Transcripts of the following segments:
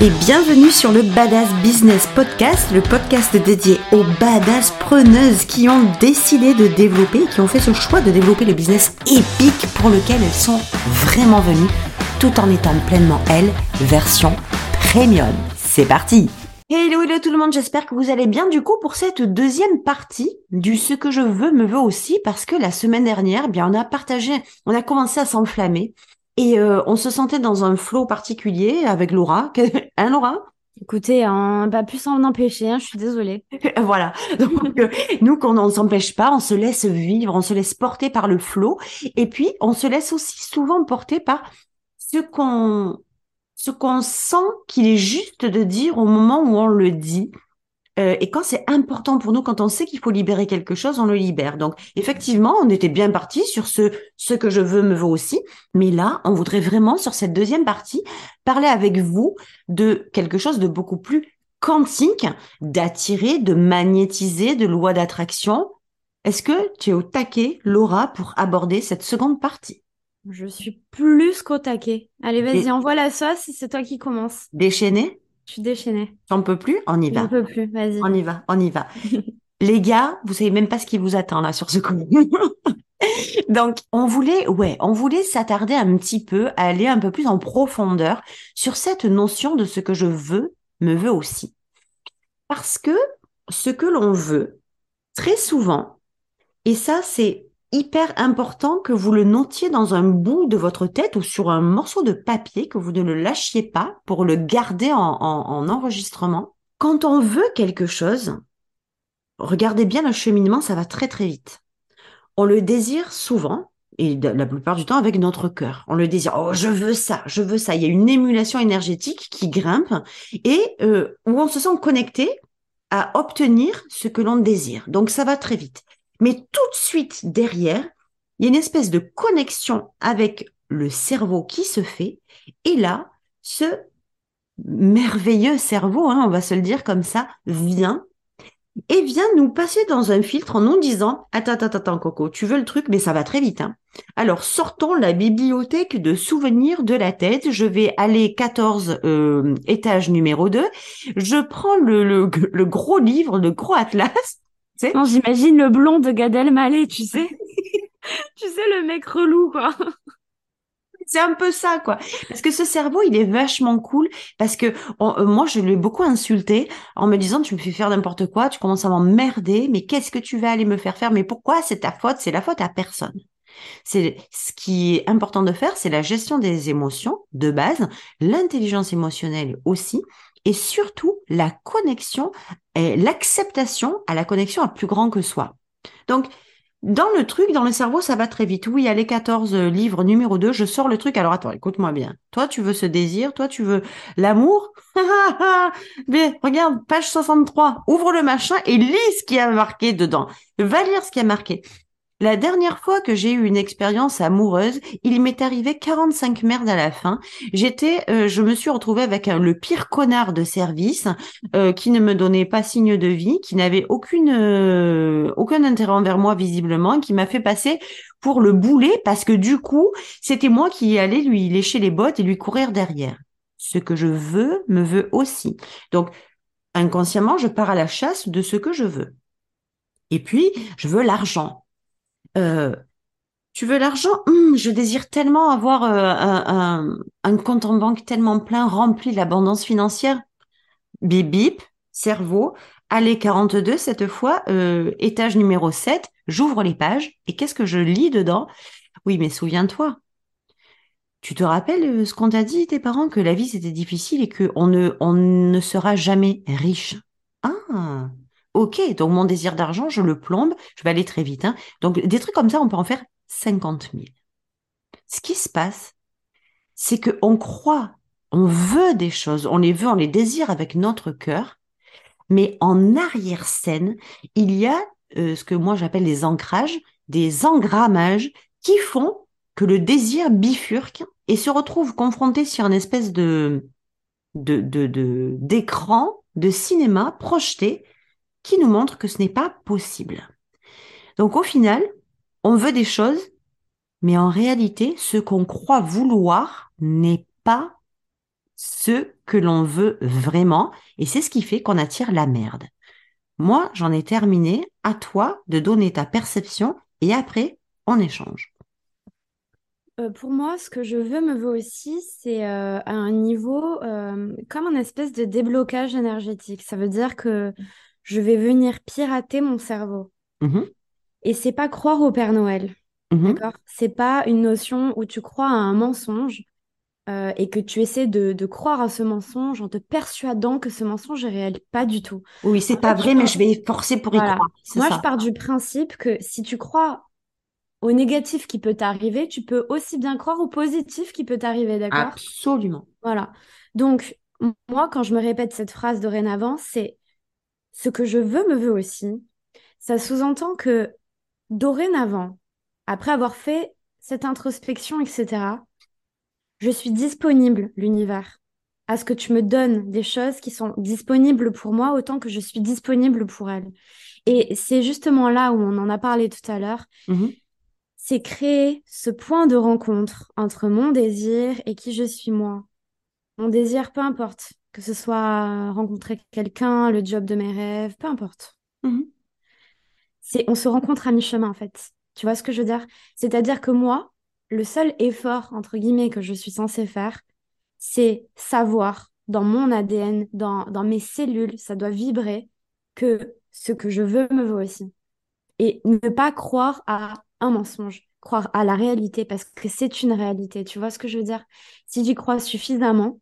et bienvenue sur le Badass Business Podcast, le podcast dédié aux badass preneuses qui ont décidé de développer, qui ont fait ce choix de développer le business épique pour lequel elles sont vraiment venues, tout en étant pleinement elles, version premium. C'est parti! Hello, hello tout le monde, j'espère que vous allez bien. Du coup pour cette deuxième partie du ce que je veux me veut aussi parce que la semaine dernière, eh bien on a partagé, on a commencé à s'enflammer et euh, on se sentait dans un flot particulier avec Laura. hein Laura? Écoutez, hein, pas pu s'en empêcher, hein, je suis désolée. voilà. Donc euh, nous, quand on ne s'empêche pas, on se laisse vivre, on se laisse porter par le flot, et puis on se laisse aussi souvent porter par ce qu'on ce qu'on sent qu'il est juste de dire au moment où on le dit. Euh, et quand c'est important pour nous, quand on sait qu'il faut libérer quelque chose, on le libère. Donc, effectivement, on était bien parti sur ce ce que je veux me vaut aussi. Mais là, on voudrait vraiment, sur cette deuxième partie, parler avec vous de quelque chose de beaucoup plus quantique, d'attirer, de magnétiser, de loi d'attraction. Est-ce que tu es au taquet, Laura, pour aborder cette seconde partie? Je suis plus qu'au taquet. Allez, vas-y, envoie la sauce, c'est toi qui commence. Déchaîné Je suis déchaînée. J'en peux plus? On y va. J'en peux plus, vas-y. On y va, on y va. Les gars, vous savez même pas ce qui vous attend là sur ce coup. Donc, on voulait, ouais, on voulait s'attarder un petit peu, aller un peu plus en profondeur sur cette notion de ce que je veux me veut aussi. Parce que ce que l'on veut, très souvent, et ça c'est hyper important que vous le notiez dans un bout de votre tête ou sur un morceau de papier, que vous ne le lâchiez pas pour le garder en, en enregistrement. Quand on veut quelque chose, regardez bien le cheminement, ça va très très vite. On le désire souvent, et la plupart du temps avec notre cœur. On le désire, oh je veux ça, je veux ça. Il y a une émulation énergétique qui grimpe et euh, où on se sent connecté à obtenir ce que l'on désire. Donc ça va très vite. Mais tout de suite derrière, il y a une espèce de connexion avec le cerveau qui se fait. Et là, ce merveilleux cerveau, hein, on va se le dire comme ça, vient et vient nous passer dans un filtre en nous disant attends attends attends Coco tu veux le truc mais ça va très vite hein. alors sortons la bibliothèque de souvenirs de la tête je vais aller 14 euh, étage numéro 2 je prends le, gros livre le gros atlas non, j'imagine le blond de Gad Elmaleh, tu sais. tu sais, le mec relou, quoi. C'est un peu ça, quoi. Parce que ce cerveau, il est vachement cool. Parce que euh, moi, je l'ai beaucoup insulté en me disant, tu me fais faire n'importe quoi, tu commences à m'emmerder, mais qu'est-ce que tu vas aller me faire faire? Mais pourquoi c'est ta faute? C'est la faute à personne. C'est ce qui est important de faire, c'est la gestion des émotions de base, l'intelligence émotionnelle aussi, et surtout la connexion et l'acceptation à la connexion à plus grand que soi. Donc, dans le truc, dans le cerveau, ça va très vite. Oui, allez, 14 livres numéro 2, je sors le truc. Alors attends, écoute-moi bien. Toi, tu veux ce désir, toi, tu veux l'amour? Mais regarde, page 63, ouvre le machin et lis ce qui a marqué dedans. Va lire ce qui a marqué. La dernière fois que j'ai eu une expérience amoureuse, il m'est arrivé 45 merdes à la fin. J'étais, euh, je me suis retrouvée avec le pire connard de service euh, qui ne me donnait pas signe de vie, qui n'avait aucune euh, aucun intérêt envers moi visiblement, qui m'a fait passer pour le boulet parce que du coup, c'était moi qui allais lui lécher les bottes et lui courir derrière. Ce que je veux me veut aussi. Donc inconsciemment, je pars à la chasse de ce que je veux. Et puis, je veux l'argent euh, tu veux l'argent? Hum, Je désire tellement avoir euh, un, compte en banque tellement plein, rempli l'abondance financière. Bip bip, cerveau. Allez, 42 cette fois, euh, étage numéro 7, j'ouvre les pages et qu'est-ce que je lis dedans? Oui, mais souviens-toi, tu te rappelles ce qu'on t'a dit, tes parents, que la vie c'était difficile et qu'on ne, on ne sera jamais riche? Ah, Ok, donc mon désir d'argent, je le plombe, je vais aller très vite. Hein. Donc des trucs comme ça, on peut en faire 50 000. Ce qui se passe, c'est qu'on croit, on veut des choses, on les veut, on les désire avec notre cœur, mais en arrière-scène, il y a euh, ce que moi j'appelle les ancrages, des engrammages qui font que le désir bifurque et se retrouve confronté sur une espèce de d'écran, de, de cinéma projeté qui nous montre que ce n'est pas possible. Donc au final, on veut des choses, mais en réalité, ce qu'on croit vouloir n'est pas ce que l'on veut vraiment et c'est ce qui fait qu'on attire la merde. Moi, j'en ai terminé. À toi de donner ta perception et après, on échange. Euh, pour moi, ce que je veux me veut aussi, c'est euh, un niveau euh, comme un espèce de déblocage énergétique. Ça veut dire que je vais venir pirater mon cerveau. Mhm. Et c'est pas croire au Père Noël. Mhm. D'accord? C'est pas une notion où tu crois à un mensonge euh, et que tu essaies de, de croire à ce mensonge en te persuadant que ce mensonge est réel. Pas du tout. Oui, c'est pas vrai, mais je vais forcer pour y Voilà. croire. Moi, ça. je pars du principe que si tu crois au négatif qui peut t'arriver, tu peux aussi bien croire au positif qui peut t'arriver, d'accord? Absolument. Voilà. Donc, moi, quand je me répète cette phrase dorénavant, c'est ce que je veux me veut aussi. Ça sous-entend que dorénavant, après avoir fait cette introspection, etc., je suis disponible, l'univers, à ce que tu me donnes des choses qui sont disponibles pour moi autant que je suis disponible pour elles. Et c'est justement là où on en a parlé tout à l'heure, Mhm. c'est créer ce point de rencontre entre mon désir et qui je suis moi. Mon désir, peu importe, que ce soit rencontrer quelqu'un, le job de mes rêves, peu importe. Mhm. C'est, on se rencontre à mi-chemin en fait. Tu vois ce que je veux dire? C'est-à-dire que moi, le seul effort, entre guillemets, que je suis censée faire, c'est savoir dans mon ADN, dans, dans mes cellules, ça doit vibrer que ce que je veux me veut aussi. Et ne pas croire à un mensonge, croire à la réalité, parce que c'est une réalité. Tu vois ce que je veux dire? Si j'y crois suffisamment,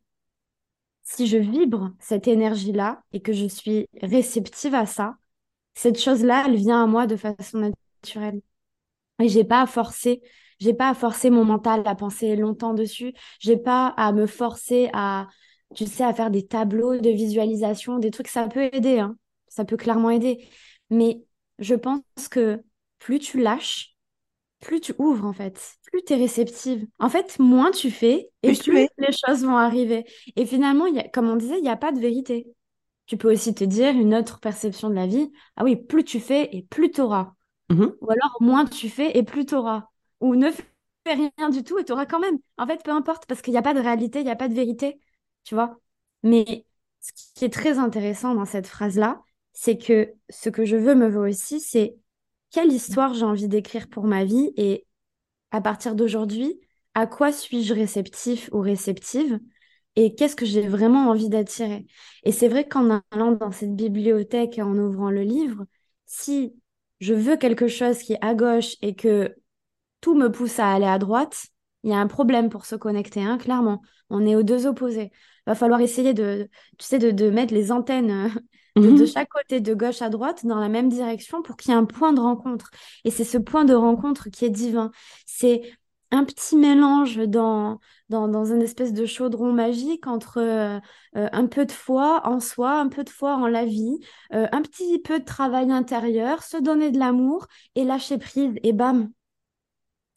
si je vibre cette énergie-là et que je suis réceptive à ça, cette chose-là, elle vient à moi de façon naturelle. Et j'ai pas à forcer, j'ai pas à forcer mon mental à penser longtemps dessus. J'ai pas à me forcer à, tu sais, à faire des tableaux de visualisation, des trucs, ça peut aider, hein. Ça peut clairement aider. Mais je pense que plus tu lâches, plus tu ouvres, en fait, plus tu es réceptive. En fait, moins tu fais et Plus les choses vont arriver. Et finalement, il y a, comme on disait, il n'y a pas de vérité. Tu peux aussi te dire une autre perception de la vie. Ah oui, plus tu fais et plus tu auras. Mhm. Ou alors, moins tu fais et plus tu auras. Ou ne fais rien du tout et tu auras quand même. En fait, peu importe, parce qu'il n'y a pas de réalité, il n'y a pas de vérité. Tu vois? Mais ce qui est très intéressant dans cette phrase-là, c'est que ce que je veux me veut aussi, c'est quelle histoire j'ai envie d'écrire pour ma vie et à partir d'aujourd'hui, à quoi suis-je réceptif ou réceptive et qu'est-ce que j'ai vraiment envie d'attirer? Et c'est vrai qu'en allant dans cette bibliothèque et en ouvrant le livre, si je veux quelque chose qui est à gauche et que tout me pousse à aller à droite, il y a un problème pour se connecter, hein, clairement. On est aux deux opposés. Va falloir essayer de, tu sais, de, mettre les antennes euh, de, de Mhm. chaque côté, de gauche à droite, dans la même direction pour qu'il y ait un point de rencontre. Et c'est ce point de rencontre qui est divin. C'est un petit mélange dans, dans, dans une espèce de chaudron magique entre euh, euh, un peu de foi en soi, un peu de foi en la vie, euh, un petit peu de travail intérieur, se donner de l'amour et lâcher prise. Et bam,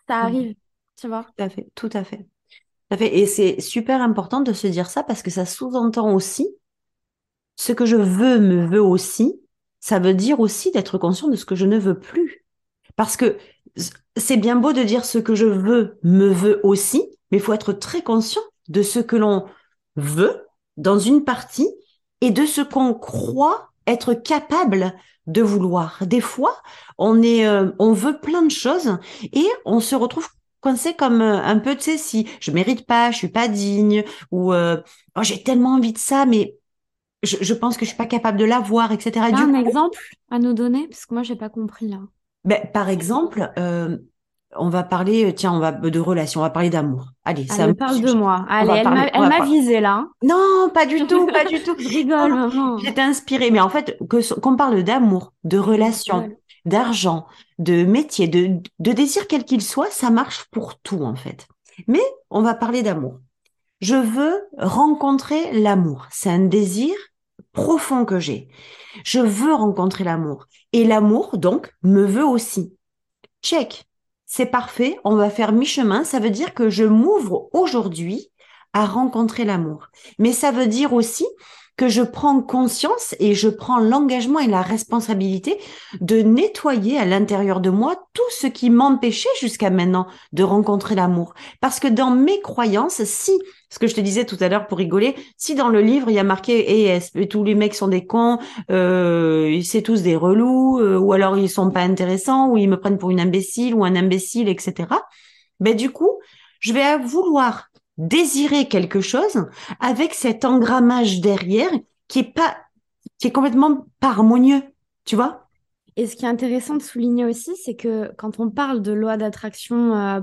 ça Mhm. arrive, tu vois. Tout à fait, tout à fait. Tout à fait. Et c'est super important de se dire ça parce que ça sous-entend aussi ce que je veux me veut aussi. Ça veut dire aussi d'être conscient de ce que je ne veux plus. Parce que c'est bien beau de dire ce que je veux me veut aussi, mais il faut être très conscient de ce que l'on veut dans une partie et de ce qu'on croit être capable de vouloir. Des fois, on est, euh, on veut plein de choses et on se retrouve coincé comme euh, un peu, tu sais, si je mérite pas, je suis pas digne ou euh, oh, j'ai tellement envie de ça, mais je, je pense que je suis pas capable de l'avoir, etc. Et T'as du un coup, exemple à nous donner? Parce que moi, j'ai pas compris là. ben, par exemple, euh, on va parler, tiens, on va de relations, on va parler d'amour. Allez, c'est Allez, un parle de moi. Allez, elle parler, m'a, elle m'a visé là. Non, pas du tout, pas du tout. Je rigole, maman. J'étais inspirée, mais en fait, que qu'on parle d'amour, de relations, d'argent, de métier, de, de désir quel qu'il soit, ça marche pour tout en fait. Mais on va parler d'amour. Je veux rencontrer l'amour. C'est un désir profond que j'ai. Je veux rencontrer l'amour. Et l'amour, donc, me veut aussi. Check. C'est parfait. On va faire mi-chemin. Ça veut dire que je m'ouvre aujourd'hui à rencontrer l'amour. Mais ça veut dire aussi que je prends conscience et je prends l'engagement et la responsabilité de nettoyer à l'intérieur de moi tout ce qui m'empêchait jusqu'à maintenant de rencontrer l'amour. Parce que dans mes croyances, si ce que je te disais tout à l'heure pour rigoler, si dans le livre il y a marqué et tous les mecs sont des cons, euh, c'est tous des relous, euh, ou alors ils sont pas intéressants, ou ils me prennent pour une imbécile ou un imbécile, etc. Ben du coup, je vais vouloir désirer quelque chose avec cet engrammage derrière qui est pas, qui est complètement pas harmonieux, tu vois? Et ce qui est intéressant de souligner aussi, c'est que quand on parle de loi d'attraction euh,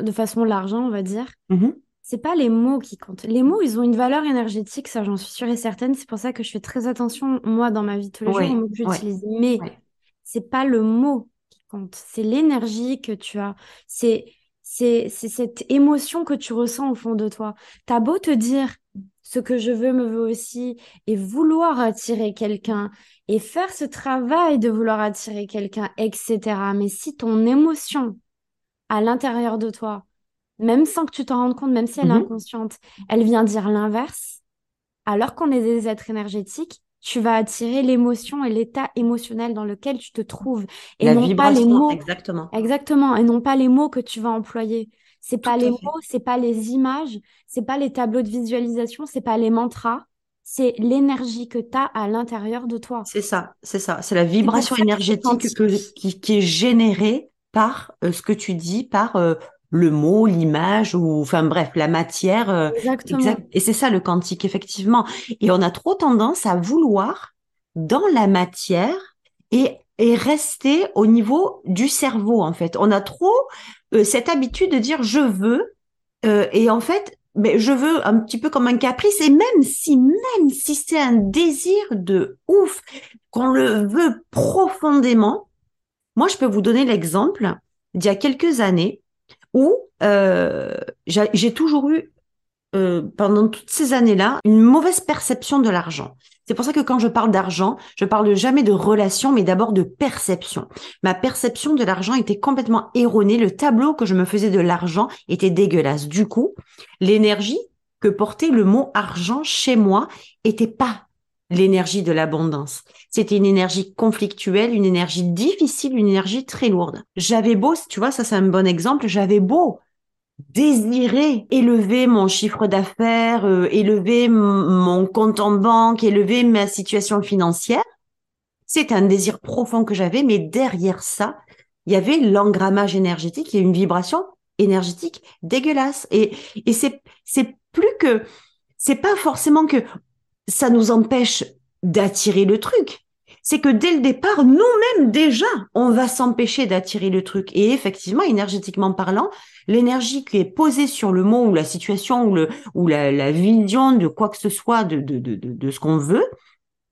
de façon large, hein, on va dire, Mhm. C'est pas les mots qui comptent. Les mots, ils ont une valeur énergétique, ça j'en suis sûre et certaine. C'est pour ça que je fais très attention, moi, dans ma vie tous les Ouais, jours, aux mots que ouais, j'utilise. Mais ouais. c'est pas le mot qui compte, c'est l'énergie que tu as. C'est c'est c'est cette émotion que tu ressens au fond de toi. T'as beau te dire ce que je veux me veut aussi et vouloir attirer quelqu'un et faire ce travail de vouloir attirer quelqu'un, etc. Mais si ton émotion à l'intérieur de toi, même sans que tu t'en rendes compte, même si elle est Mhm. inconsciente, elle vient dire l'inverse, alors qu'on est des êtres énergétiques, tu vas attirer l'émotion et l'état émotionnel dans lequel tu te trouves et La non pas les mots. exactement. Exactement, et non pas les mots que tu vas employer. C'est pas les fait. mots, c'est pas les images, c'est pas les tableaux de visualisation, c'est pas les mantras, c'est l'énergie que tu as à l'intérieur de toi. C'est ça, c'est ça. C'est la vibration énergétique que, quantique. qui, qui est générée par euh, ce que tu dis, par euh, le mot, l'image, ou enfin bref, la matière. euh, Exactement. exact. Et c'est ça le quantique, effectivement. Et on a trop tendance à vouloir dans la matière et, et rester au niveau du cerveau, en fait. On a trop euh, cette habitude de dire je veux, euh, et en fait, mais je veux un petit peu comme un caprice, et même si, même si c'est un désir de ouf, qu'on le veut profondément, moi, je peux vous donner l'exemple d'il y a quelques années où euh, j'ai toujours eu, euh, pendant toutes ces années-là, une mauvaise perception de l'argent. C'est pour ça que quand je parle d'argent, je parle jamais de relation, mais d'abord de perception. Ma perception de l'argent était complètement erronée. Le tableau que je me faisais de l'argent était dégueulasse. Du coup, l'énergie que portait le mot argent chez moi était pas l'énergie de l'abondance. C'était une énergie conflictuelle, une énergie difficile, une énergie très lourde. J'avais beau, tu vois, ça c'est un bon exemple, j'avais beau désirer élever mon chiffre d'affaires, euh, élever mon compte en banque, élever ma situation financière. C'est un désir profond que j'avais, mais derrière ça, il y avait l'engrammage énergétique, a une vibration énergétique dégueulasse. Et, et c'est, c'est plus que, c'est pas forcément que ça nous empêche d'attirer le truc. C'est que dès le départ, nous-mêmes déjà, on va s'empêcher d'attirer le truc. Et effectivement, énergétiquement parlant, l'énergie qui est posée sur le mot ou la situation ou, le, ou la, la vision de quoi que ce soit de, de, de, de, de ce qu'on veut,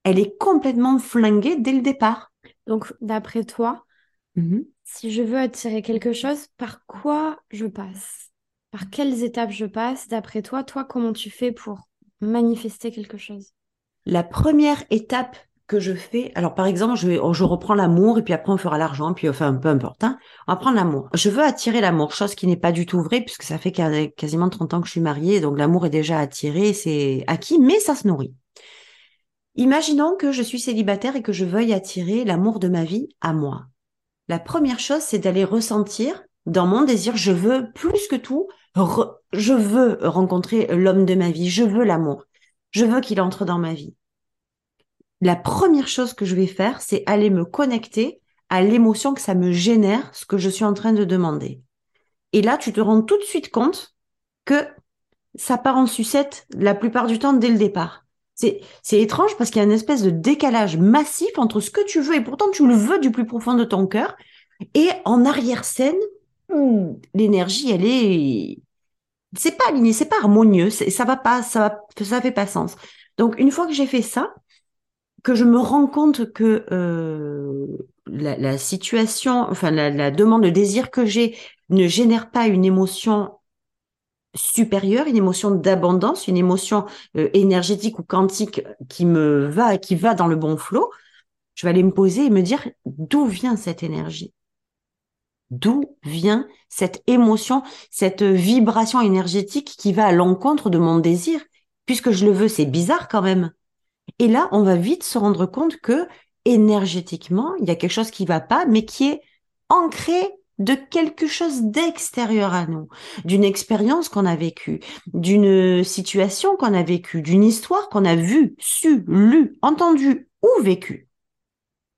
elle est complètement flinguée dès le départ. Donc, d'après toi, si je veux attirer quelque chose, par quoi je passe? Par quelles étapes je passe? D'après toi, toi, comment tu fais pour manifester quelque chose? La première étape que je fais, alors par exemple, je, je reprends l'amour et puis après on fera l'argent, puis enfin peu importe. Hein, on va prendre l'amour. Je veux attirer l'amour, chose qui n'est pas du tout vraie puisque ça fait quas- quasiment 30 ans que je suis mariée, donc l'amour est déjà attiré, c'est acquis, mais ça se nourrit. Imaginons que je suis célibataire et que je veuille attirer l'amour de ma vie à moi. La première chose, c'est d'aller ressentir dans mon désir, je veux plus que tout, je veux rencontrer l'homme de ma vie, je veux l'amour, je veux qu'il entre dans ma vie. La première chose que je vais faire, c'est aller me connecter à l'émotion que ça me génère, ce que je suis en train de demander. Et là, tu te rends tout de suite compte que ça part en sucette la plupart du temps dès le départ. C'est, c'est étrange parce qu'il y a une espèce de décalage massif entre ce que tu veux et pourtant tu le veux du plus profond de ton cœur et en arrière-scène, hmm, l'énergie, elle est, c'est pas aligné, c'est pas harmonieux, ça va pas, ça va, ça fait pas sens. Donc une fois que j'ai fait ça, que je me rends compte que euh, la, situation, enfin la, la demande, le désir que j'ai ne génère pas une émotion supérieure, une émotion d'abondance, une émotion euh, énergétique ou quantique qui me va, qui va dans le bon flot, je vais aller me poser et me dire d'où vient cette énergie? D'où vient cette émotion, cette vibration énergétique qui va à l'encontre de mon désir? Puisque je le veux, c'est bizarre quand même. Et là, on va vite se rendre compte que énergétiquement, il y a quelque chose qui va pas, mais qui est ancré de quelque chose d'extérieur à nous, d'une expérience qu'on a vécue, d'une situation qu'on a vécue, d'une histoire qu'on a vue, su, lue, entendue ou vécue.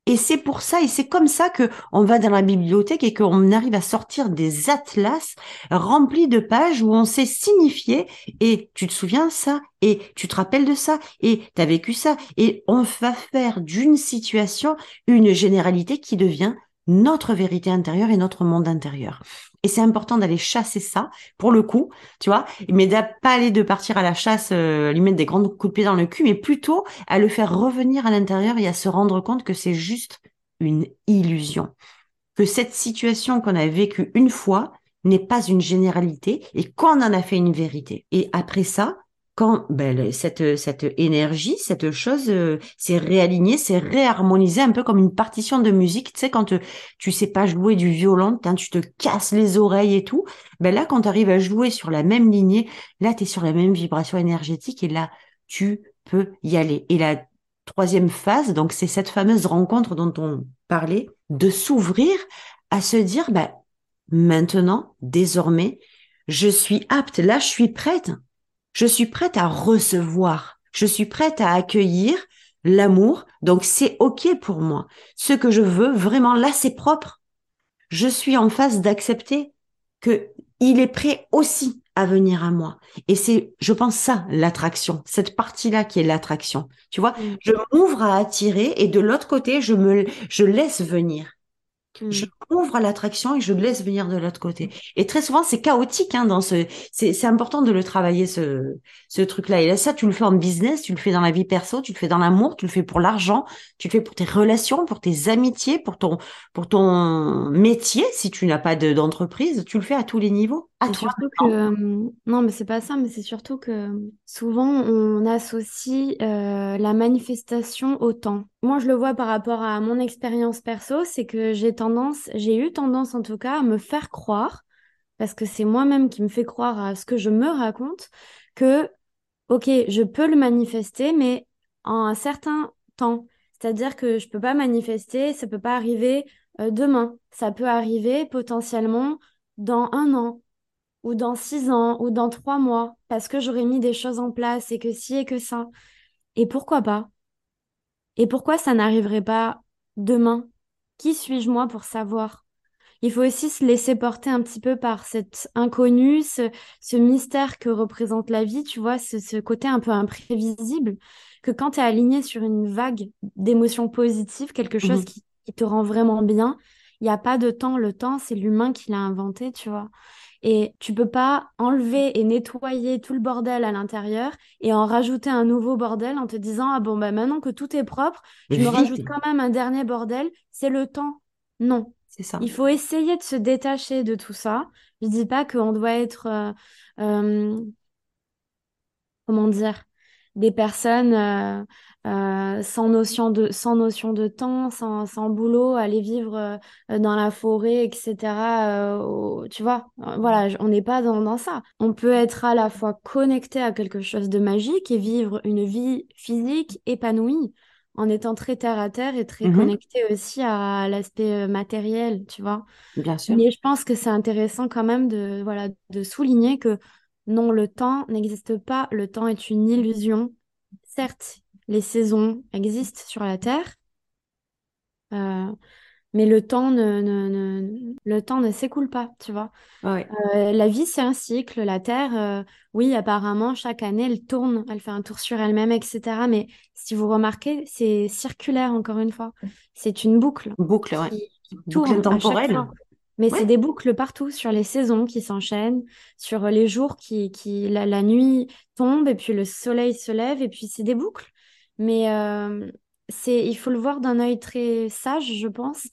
Et c'est pour ça, et c'est comme ça que on va dans la bibliothèque et qu'on arrive à sortir des atlas remplis de pages où on sait signifier et tu te souviens ça? Et tu te rappelles de ça? Et tu as vécu ça? Et on va faire d'une situation une généralité qui devient notre vérité intérieure et notre monde intérieur. Et c'est important d'aller chasser ça, pour le coup, tu vois, mais de pas aller de partir à la chasse, euh, lui mettre des grands coups de pied dans le cul, mais plutôt à le faire revenir à l'intérieur et à se rendre compte que c'est juste une illusion. Que cette situation qu'on a vécue une fois n'est pas une généralité et qu'on en a fait une vérité. Et après ça, quand ben, cette, cette énergie, cette chose euh, s'est réalignée, s'est réharmonisée un peu comme une partition de musique. Tu sais, quand tu, tu sais pas jouer du violon, quand tu te casses les oreilles et tout, ben là, quand tu arrives à jouer sur la même lignée, là, tu es sur la même vibration énergétique et là, tu peux y aller. Et la troisième phase, donc c'est cette fameuse rencontre dont on parlait, de s'ouvrir à se dire, ben, maintenant, désormais, je suis apte, là, je suis prête je suis prête à recevoir. Je suis prête à accueillir l'amour. Donc c'est OK pour moi. Ce que je veux vraiment là, c'est propre. Je suis en phase d'accepter que il est prêt aussi à venir à moi. Et c'est, je pense ça, l'attraction, cette partie-là qui est l'attraction. Tu vois, mm. je m'ouvre à attirer et de l'autre côté, je me, je laisse venir. Je m'ouvre à l'attraction et je le laisse venir de l'autre côté. Et très souvent, c'est chaotique hein, dans ce. C'est important de le travailler ce ce truc-là. Et là, ça, tu le fais en business, tu le fais dans la vie perso, tu le fais dans l'amour, tu le fais pour l'argent, tu le fais pour tes relations, pour tes amitiés, pour ton pour ton métier. Si tu n'as pas d'entreprise, tu le fais à tous les niveaux. À toi. Que, euh, non, mais c'est pas ça. Mais c'est surtout que souvent on associe euh, la manifestation au temps. Moi, je le vois par rapport à mon expérience perso, c'est que j'ai tendance, j'ai eu tendance en tout cas à me faire croire, parce que c'est moi-même qui me fait croire à ce que je me raconte, que, ok, je peux le manifester, mais en un certain temps. C'est-à-dire que je peux pas manifester, ça peut pas arriver euh, demain. Ça peut arriver potentiellement dans un an, ou dans six ans, ou dans trois mois, parce que j'aurais mis des choses en place et que si et que ça. Et pourquoi pas? Et pourquoi ça n'arriverait pas demain? Qui suis-je moi pour savoir? Il faut aussi se laisser porter un petit peu par cet inconnu, ce, mystère que représente la vie, tu vois, ce, côté un peu imprévisible, que quand tu es aligné sur une vague d'émotions positives, quelque chose mmh qui, qui, te rend vraiment bien, il n'y a pas de temps. Le temps, c'est l'humain qui l'a inventé, tu vois. Et tu peux pas enlever et nettoyer tout le bordel à l'intérieur et en rajouter un nouveau bordel en te disant ah bon bah maintenant que tout est propre, je me rajoute quand même un dernier bordel. C'est le temps. Non. C'est ça. Il faut essayer de se détacher de tout ça. Je dis pas qu'on doit être euh, euh, comment dire des personnes euh, euh, sans notion de sans notion de temps, sans, sans boulot, aller vivre euh, dans la forêt, etc. tu vois, voilà, on n'est pas dans, dans, ça. On peut être à la fois connecté à quelque chose de magique et vivre une vie physique épanouie en étant très terre à terre et très mmh connecté aussi à l'aspect matériel, tu vois. Bien sûr. Mais je pense que c'est intéressant quand même de voilà de souligner que non, le temps n'existe pas. Le temps est une illusion. Certes, les saisons existent sur la Terre, euh, mais le temps ne, le temps ne s'écoule pas, tu vois. Euh, la vie, c'est un cycle. La Terre, euh, oui, apparemment, chaque année, elle tourne, elle fait un tour sur elle-même, etc. Mais si vous remarquez, c'est circulaire, encore une fois. C'est une boucle. Boucle, oui. boucle temporelle. Mais c'est des boucles partout sur les saisons qui s'enchaînent, sur les jours qui, qui la, nuit tombe et puis le soleil se lève et puis c'est des boucles. Mais euh, c'est, il faut le voir d'un œil très sage, je pense,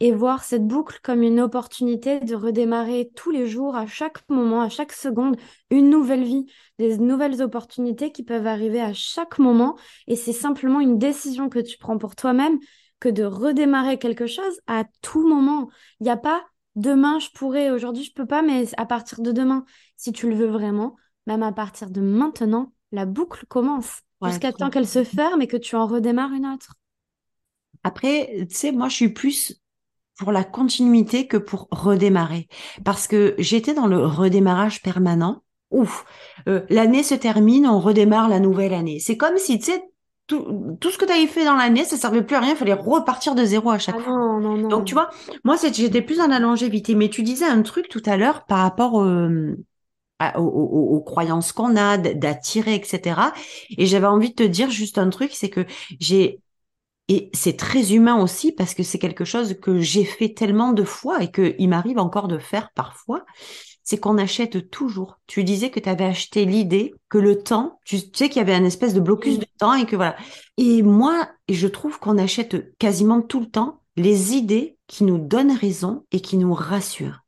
et voir cette boucle comme une opportunité de redémarrer tous les jours, à chaque moment, à chaque seconde, une nouvelle vie, des nouvelles opportunités qui peuvent arriver à chaque moment. Et c'est simplement une décision que tu prends pour toi-même que de redémarrer quelque chose à tout moment. Il n'y a pas demain je pourrais, aujourd'hui je peux pas, mais à partir de demain, si tu le veux vraiment, même à partir de maintenant, la boucle commence jusqu'à temps qu'elle se ferme et que tu en redémarres une autre. Après, tu sais, moi je suis plus pour la continuité que pour redémarrer. Parce que j'étais dans le redémarrage permanent. Ouf, euh, l'année se termine, on redémarre la nouvelle année. C'est comme si, tu sais, tout, tout, ce que tu avais fait dans l'année, ça servait plus à rien, il fallait repartir de zéro à chaque Ah fois. non, non, non. Donc, tu vois, moi, j'étais plus dans la longévité. Mais tu disais un truc tout à l'heure par rapport euh, à- aux, aux- aux croyances qu'on a, d'attirer, etc. Et j'avais envie de te dire juste un truc, c'est que j'ai, et c'est très humain aussi parce que c'est quelque chose que j'ai fait tellement de fois et qu'il m'arrive encore de faire parfois, c'est qu'on achète toujours. Tu disais que tu avais acheté l'idée que le temps, tu sais qu'il y avait un espèce de blocus de temps et que voilà. Et moi, je trouve qu'on achète quasiment tout le temps les idées qui nous donnent raison et qui nous rassurent.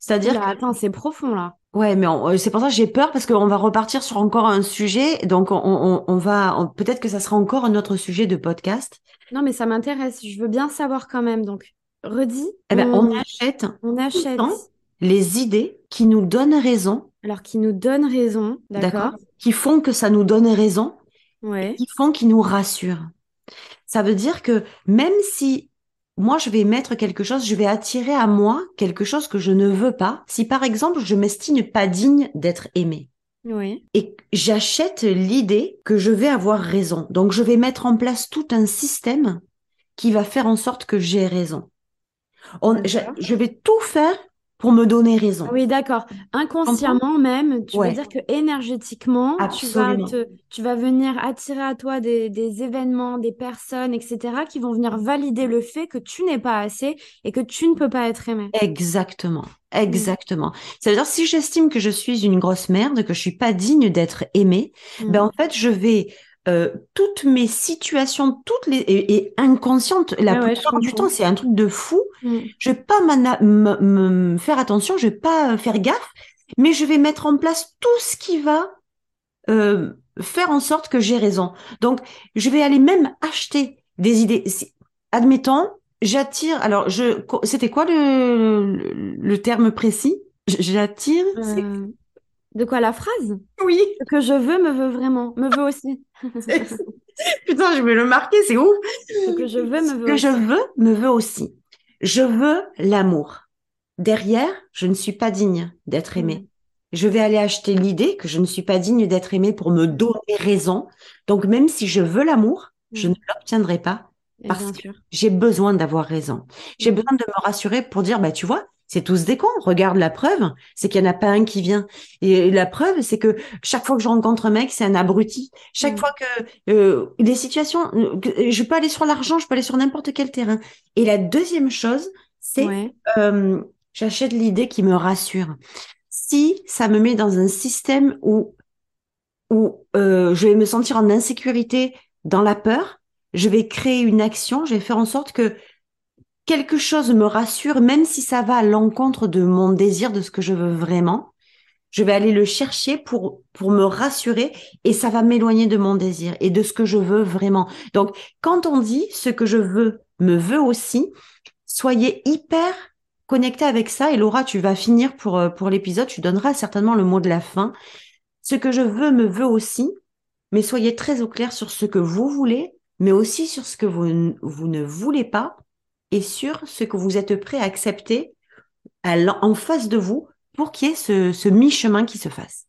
C'est-à-dire Oula, attends, c'est profond là. Ouais, mais on- euh, c'est pour ça que j'ai peur parce qu'on va repartir sur encore un sujet. Donc, on, on, on va on- peut-être que ça sera encore un autre sujet de podcast. Non, mais ça m'intéresse. Je veux bien savoir quand même. Donc, redis, Eh ben, on, achète on achète temps. les idées qui nous donnent raison, alors qu'ils nous donnent raison, d'accord? qui font que ça nous donne raison, Ouais. qui font qu'ils nous rassurent. Ça veut dire que même si moi je vais mettre quelque chose, je vais attirer à moi quelque chose que je ne veux pas. Si par exemple je m'estime pas digne d'être aimée. Oui. et j'achète l'idée que je vais avoir raison. Donc, je vais mettre en place tout un système qui va faire en sorte que j'ai raison. On, je, vais tout faire pour me donner raison. Oui, d'accord. Inconsciemment même, tu Ouais. veux dire que énergétiquement, tu vas te, tu vas venir attirer à toi des, des événements, des personnes, etc., qui vont venir valider le fait que tu n'es pas assez et que tu ne peux pas être aimé. Exactement. Exactement. Ça veut dire, si j'estime que je suis une grosse merde, que je suis pas digne d'être aimée, Mm. ben, en fait, je vais, euh, toutes mes situations, toutes les, et, et inconscientes, la ouais, je plupart du temps, c'est un truc de fou. Mm. Je vais pas me, faire attention, je vais pas euh, faire gaffe, mais je vais mettre en place tout ce qui va euh, faire en sorte que j'ai raison. Donc, je vais aller même acheter des idées. Si- admettons, j'attire. Alors, je, c'était quoi le, le, le terme précis? J'attire. Euh, de quoi la phrase? Oui. Ce que je veux me veut vraiment, me veut aussi. Putain, je vais le marquer, c'est ouf. Ce que je veux me Ce veut que aussi. je veux me veut aussi. Je veux l'amour. Derrière, je ne suis pas digne d'être aimée. Je vais aller acheter l'idée que je ne suis pas digne d'être aimée pour me donner raison. Donc, même si je veux l'amour, je Mm. ne l'obtiendrai pas parce que j'ai besoin d'avoir raison. J'ai Mm. besoin de me rassurer pour dire, bah, tu vois, c'est tous des cons. Regarde la preuve, c'est qu'il n'y en a pas un qui vient. Et la preuve, c'est que chaque fois que je rencontre un mec, c'est un abruti. Chaque Mm. fois que euh, les situations, euh, que- je peux aller sur l'argent, je peux aller sur n'importe quel terrain. Et la deuxième chose, c'est Ouais. euh, j'achète l'idée qui me rassure. Si ça me met dans un système où, où euh, je vais me sentir en insécurité, dans la peur, je vais créer une action, je vais faire en sorte que quelque chose me rassure, même si ça va à l'encontre de mon désir, de ce que je veux vraiment. Je vais aller le chercher pour, me rassurer et ça va m'éloigner de mon désir et de ce que je veux vraiment. Donc, quand on dit ce que je veux me veut aussi, soyez hyper connecté avec ça. Et Laura, tu vas finir pour, euh, l'épisode. Tu donneras certainement le mot de la fin. Ce que je veux me veut aussi, mais soyez très au clair sur ce que vous voulez, mais aussi sur ce que vous ne voulez pas et sur ce que vous êtes prêt à accepter en face de vous pour qu'il y ait ce, ce mi-chemin qui se fasse.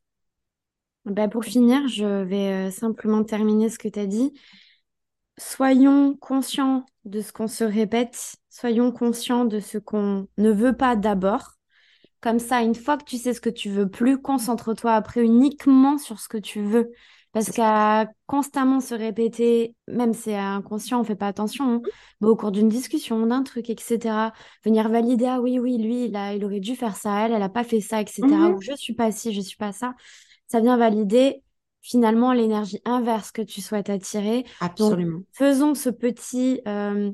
Bah, pour finir, je vais euh, simplement terminer ce que tu as dit. Soyons conscients de ce qu'on se répète, soyons conscients de ce qu'on ne veut pas d'abord. Comme ça, une fois que tu sais ce que tu veux plus, concentre-toi après uniquement sur ce que tu veux. Parce qu'à constamment se répéter, même si c'est inconscient, on fait pas attention, hein, mais au cours d'une discussion, d'un truc, etc., venir valider, ah oui, oui, lui, il a, il aurait dû faire ça, elle, elle a pas fait ça, etc., Mhm. ou je suis pas ci, je suis pas ça, ça vient valider finalement l'énergie inverse que tu souhaites attirer. Donc, Absolument. faisons ce petit, euh,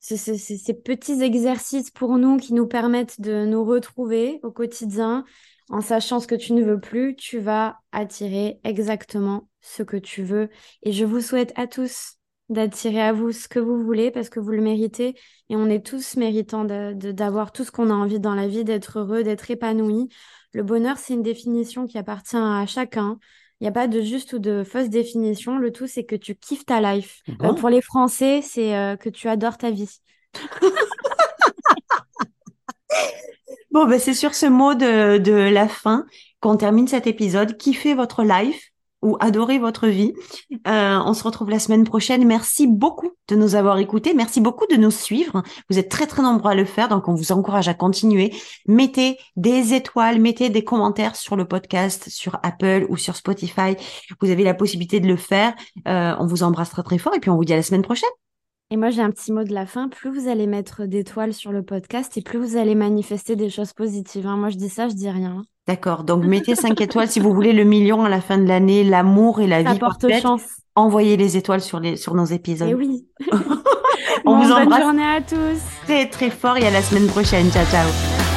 ce- ces petits exercices pour nous qui nous permettent de nous retrouver au quotidien. En sachant ce que tu ne veux plus, tu vas attirer exactement ce que tu veux. Et je vous souhaite à tous d'attirer à vous ce que vous voulez parce que vous le méritez. Et on est tous méritants d'avoir tout ce qu'on a envie dans la vie, d'être heureux, d'être épanoui. Le bonheur, c'est une définition qui appartient à chacun. Il n'y a pas de juste ou de fausse définition. Le tout, c'est que tu kiffes ta life. Euh, Bon? pour les Français, c'est euh, que tu adores ta vie. Bon, ben c'est sur ce mot de, la fin qu'on termine cet épisode. Kiffez votre life ou adorez votre vie. Euh, on se retrouve la semaine prochaine. Merci beaucoup de nous avoir écoutés. Merci beaucoup de nous suivre. Vous êtes très très nombreux à le faire, donc on vous encourage à continuer. Mettez des étoiles, mettez des commentaires sur le podcast, sur Apple ou sur Spotify. Vous avez la possibilité de le faire. Euh, on vous embrasse très très fort et puis on vous dit à la semaine prochaine. Et moi, j'ai un petit mot de la fin. Plus vous allez mettre d'étoiles sur le podcast et plus vous allez manifester des choses positives. Hein. Moi, je dis ça, je dis rien. D'accord. Donc, mettez 5 étoiles si vous voulez le million à la fin de l'année, l'amour et la Ça vie porte parfaite. chance. Envoyez les étoiles sur, les, sur nos épisodes. Et oui. On Bon, vous bonne embrasse journée à tous. très très fort et à la semaine prochaine. Ciao, ciao.